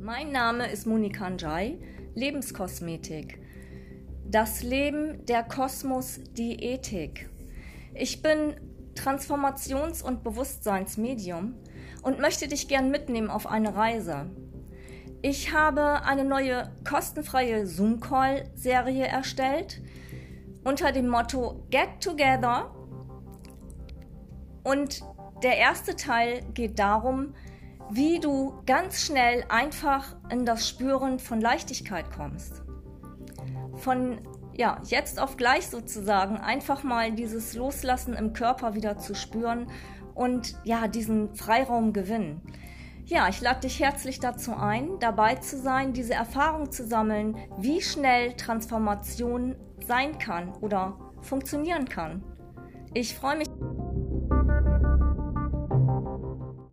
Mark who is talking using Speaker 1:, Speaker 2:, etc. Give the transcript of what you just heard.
Speaker 1: Mein Name ist Monika Njai, Lebenskosmetik. Das Leben, der Kosmos, die Ethik. Ich bin Transformations- und Bewusstseinsmedium und möchte dich gern mitnehmen auf eine Reise. Ich habe eine neue kostenfreie Zoom-Call-Serie erstellt unter dem Motto Get Together. Und der erste Teil geht darum, wie du ganz schnell einfach in das Spüren von Leichtigkeit kommst. Von ja, jetzt auf gleich sozusagen einfach mal dieses Loslassen im Körper wieder zu spüren und ja, diesen Freiraum gewinnen. Ja, ich lade dich herzlich dazu ein, dabei zu sein, diese Erfahrung zu sammeln, wie schnell Transformation sein kann oder funktionieren kann. Ich freue mich.